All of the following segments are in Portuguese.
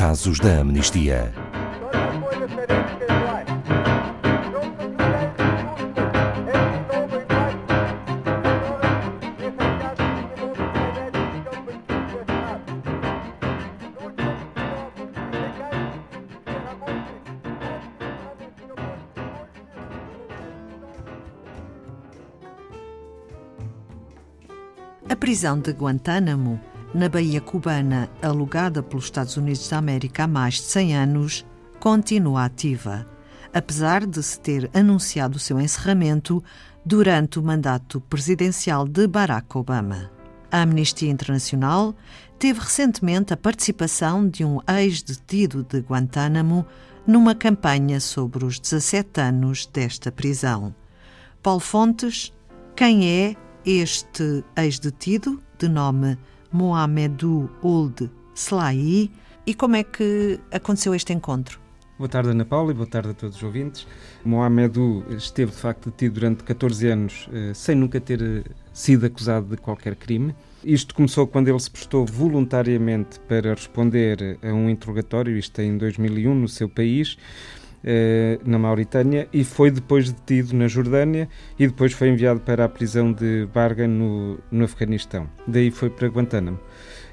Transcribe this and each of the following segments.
casos da amnistia. A prisão de Guantánamo, na Baía Cubana, alugada pelos Estados Unidos da América há mais de 100 anos, continua ativa, apesar de se ter anunciado o seu encerramento durante o mandato presidencial de Barack Obama. A Amnistia Internacional teve recentemente a participação de um ex-detido de Guantánamo numa campanha sobre os 17 anos desta prisão. Paulo Fontes, quem é este ex-detido, de nome Mohamedou Ould Slahi, e como é que aconteceu este encontro? Boa tarde, Ana Paula, e boa tarde a todos os ouvintes. Mohamedou esteve, de facto, detido durante 14 anos, eh, sem nunca ter eh, sido acusado de qualquer crime. Isto começou quando ele se prestou voluntariamente para responder a um interrogatório, isto em 2001, no seu país, na Mauritânia e foi depois detido na Jordânia e depois foi enviado para a prisão de Barga no, no Afeganistão. Daí foi para Guantánamo.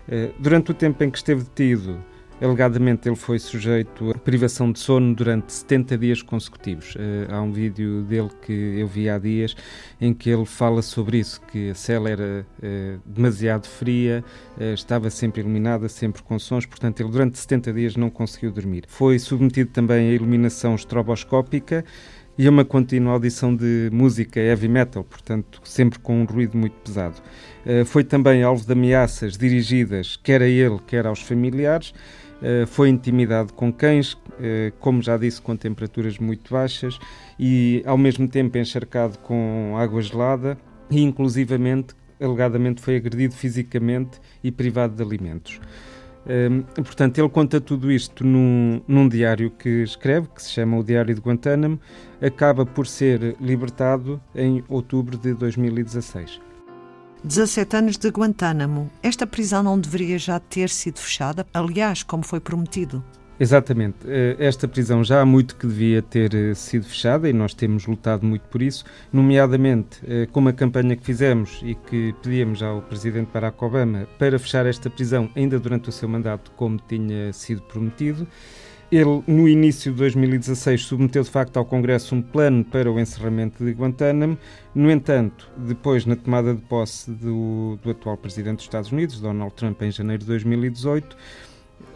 Eh, durante o tempo em que esteve detido, Alegadamente, ele foi sujeito a privação de sono durante 70 dias consecutivos. Uh, há um vídeo dele que eu vi há dias em que ele fala sobre isso, que a cela era uh, demasiado fria, uh, estava sempre iluminada, sempre com sons, portanto ele durante 70 dias não conseguiu dormir. Foi submetido também à iluminação estroboscópica e a uma contínua audição de música heavy metal, portanto sempre com um ruído muito pesado. foi também alvo de ameaças dirigidas quer a ele, quer aos familiares, eh, foi intimidado com cães, eh, como já disse, com temperaturas muito baixas e ao mesmo tempo encharcado com água gelada e inclusivamente, alegadamente, foi agredido fisicamente e privado de alimentos. Ehm, portanto, ele conta tudo isto num, num, diário que escreve, que se chama O Diário de Guantánamo, acaba por ser libertado em outubro de 2016. 17 anos de Guantánamo. Esta prisão não deveria já ter sido fechada, aliás, como foi prometido. Exatamente. Eh, esta prisão já há muito que devia ter eh, sido fechada e nós temos lutado muito por isso, nomeadamente eh, com uma campanha que fizemos e que pedíamos ao Presidente Barack Obama para fechar esta prisão ainda durante o seu mandato, como tinha sido prometido. Ele, no início de 2016, submeteu de facto ao Congresso um plano para o encerramento de Guantánamo. No entanto, depois, na tomada de posse do, do atual presidente dos Estados Unidos, Donald Trump, em janeiro de 2018,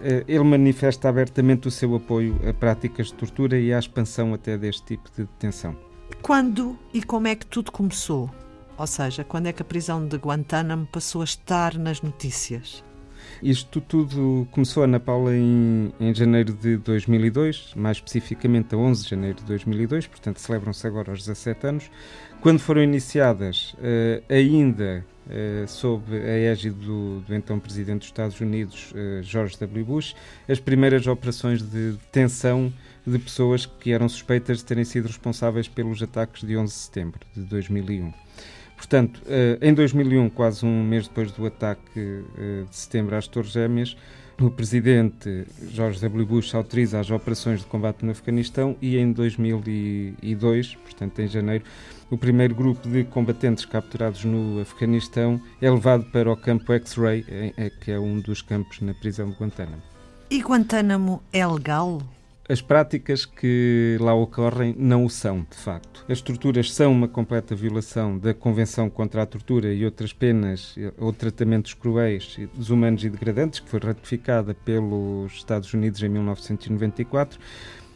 eh, ele manifesta abertamente o seu apoio a práticas de tortura e à expansão até deste tipo de detenção. Quando e como é que tudo começou? Ou seja, quando é que a prisão de Guantánamo passou a estar nas notícias? Isto tudo começou, Ana Paula, em, em janeiro de 2002, mais especificamente a 11 de janeiro de 2002, portanto celebram-se agora os 17 anos, quando foram iniciadas, uh, ainda uh, sob a égide do, do, então Presidente dos Estados Unidos, uh, George W. Bush, as primeiras operações de detenção de pessoas que eram suspeitas de terem sido responsáveis pelos ataques de 11 de setembro de 2001. Portanto, eh, em 2001, quase um mês depois do ataque eh, de setembro às Torres Gêmeas, o presidente George W. Bush autoriza as operações de combate no Afeganistão e em 2002, portanto em janeiro, o primeiro grupo de combatentes capturados no Afeganistão é levado para o campo X-Ray, que é um dos campos na prisão de Guantánamo. E Guantánamo é legal? As práticas que lá ocorrem não o são, de facto. As torturas são uma completa violação da Convenção contra a Tortura e outras penas ou tratamentos cruéis, desumanos e degradantes, que foi ratificada pelos Estados Unidos em 1994.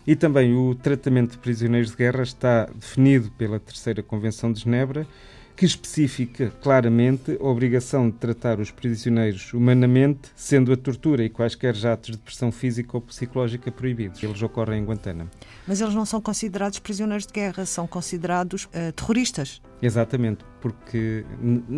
E também o tratamento de prisioneiros de guerra está definido pela Terceira Convenção de Genebra que especifica claramente a obrigação de tratar os prisioneiros humanamente, sendo a tortura e quaisquer atos de pressão física ou psicológica proibidos. Eles ocorrem em Guantánamo. Mas eles não são considerados prisioneiros de guerra, são considerados uh, terroristas. Exatamente, porque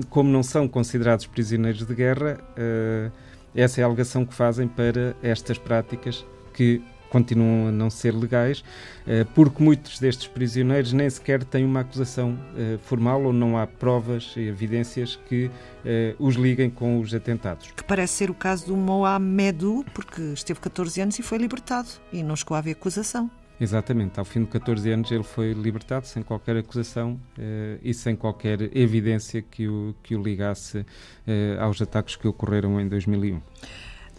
como não são considerados prisioneiros de guerra, uh, essa é a alegação que fazem para estas práticas que continuam a não ser legais, eh, porque muitos destes prisioneiros nem sequer têm uma acusação eh, formal ou não há provas e evidências que eh, os liguem com os atentados. Que parece ser o caso do Mohamedou, porque esteve 14 anos e foi libertado e não chegou a haver acusação. Exatamente, ao fim de 14 anos ele foi libertado sem qualquer acusação e sem qualquer evidência que o, que o ligasse aos ataques que ocorreram em 2001.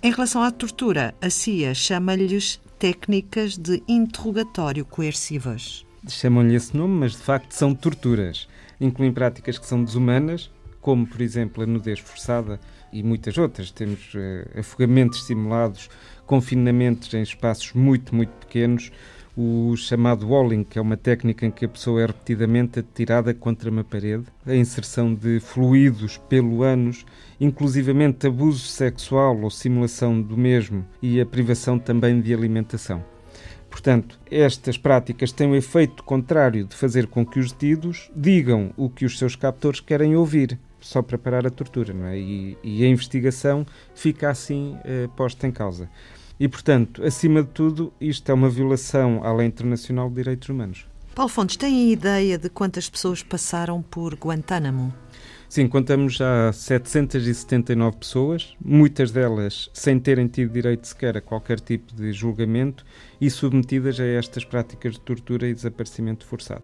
Em relação à tortura, a CIA chama-lhes técnicas de interrogatório coercivas. Chamam-lhe esse nome, mas de facto são torturas. Incluem práticas que são desumanas, como por exemplo a nudez forçada e muitas outras. Temos uh, afogamentos simulados, confinamentos em espaços muito, muito pequenos, o chamado walling, que é uma técnica em que a pessoa é repetidamente atirada contra uma parede, a inserção de fluidos pelo ânus, inclusivamente abuso sexual ou simulação do mesmo e a privação também de alimentação. Portanto, estas práticas têm o efeito contrário de fazer com que os detidos digam o que os seus captores querem ouvir, só para parar a tortura, não é? E, e a investigação fica assim eh, posta em causa. E, portanto, acima de tudo, isto é uma violação à lei internacional de direitos humanos. Paulo Fontes, tem ideia de quantas pessoas passaram por Guantánamo? Sim, contamos já 779 pessoas, muitas delas sem terem tido direito sequer a qualquer tipo de julgamento e submetidas a estas práticas de tortura e desaparecimento forçado.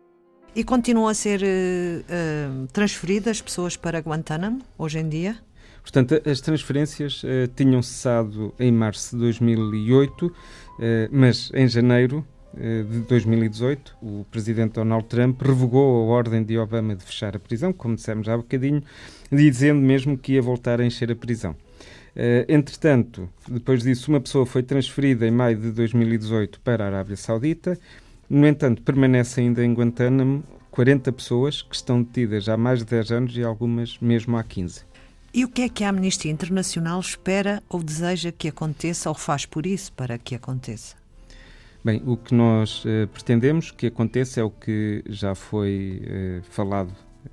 E continuam a ser uh, transferidas pessoas para Guantánamo hoje em dia? Portanto, as transferências uh, tinham cessado em março de 2008, uh, eh, mas em janeiro uh, de 2018, o presidente Donald Trump revogou a ordem de Obama de fechar a prisão, como dissemos há bocadinho, dizendo mesmo que ia voltar a encher a prisão. entretanto, depois disso, uma pessoa foi transferida em maio de 2018 para a Arábia Saudita. No entanto, permanece ainda em Guantánamo 40 pessoas que estão detidas há mais de 10 anos e algumas mesmo há 15. E o que é que a Amnistia Internacional espera ou deseja que aconteça ou faz por isso para que aconteça? Bem, o que nós uh, pretendemos que aconteça é o que já foi uh, falado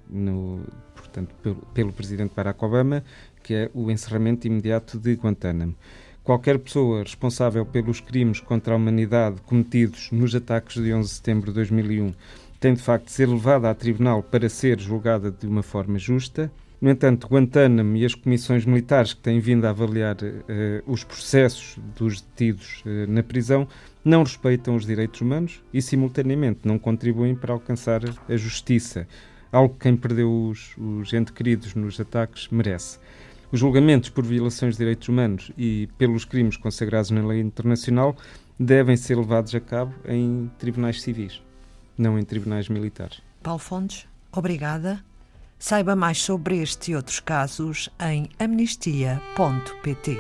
no, portanto, pelo, pelo, presidente Barack Obama, que é o encerramento imediato de Guantánamo. Qualquer pessoa responsável pelos crimes contra a humanidade cometidos nos ataques de 11 de setembro de 2001 tem de facto de ser levada a tribunal para ser julgada de uma forma justa no entanto, Guantánamo e as comissões militares que têm vindo a avaliar uh, os processos dos detidos uh, na prisão não respeitam os direitos humanos e, simultaneamente, não contribuem para alcançar a justiça, algo que quem perdeu os, os entes queridos nos ataques merece. Os julgamentos por violações de direitos humanos e pelos crimes consagrados na lei internacional devem ser levados a cabo em tribunais civis, não em tribunais militares. Paulo Fontes, obrigada. Saiba mais sobre este e outros casos em amnistia.pt.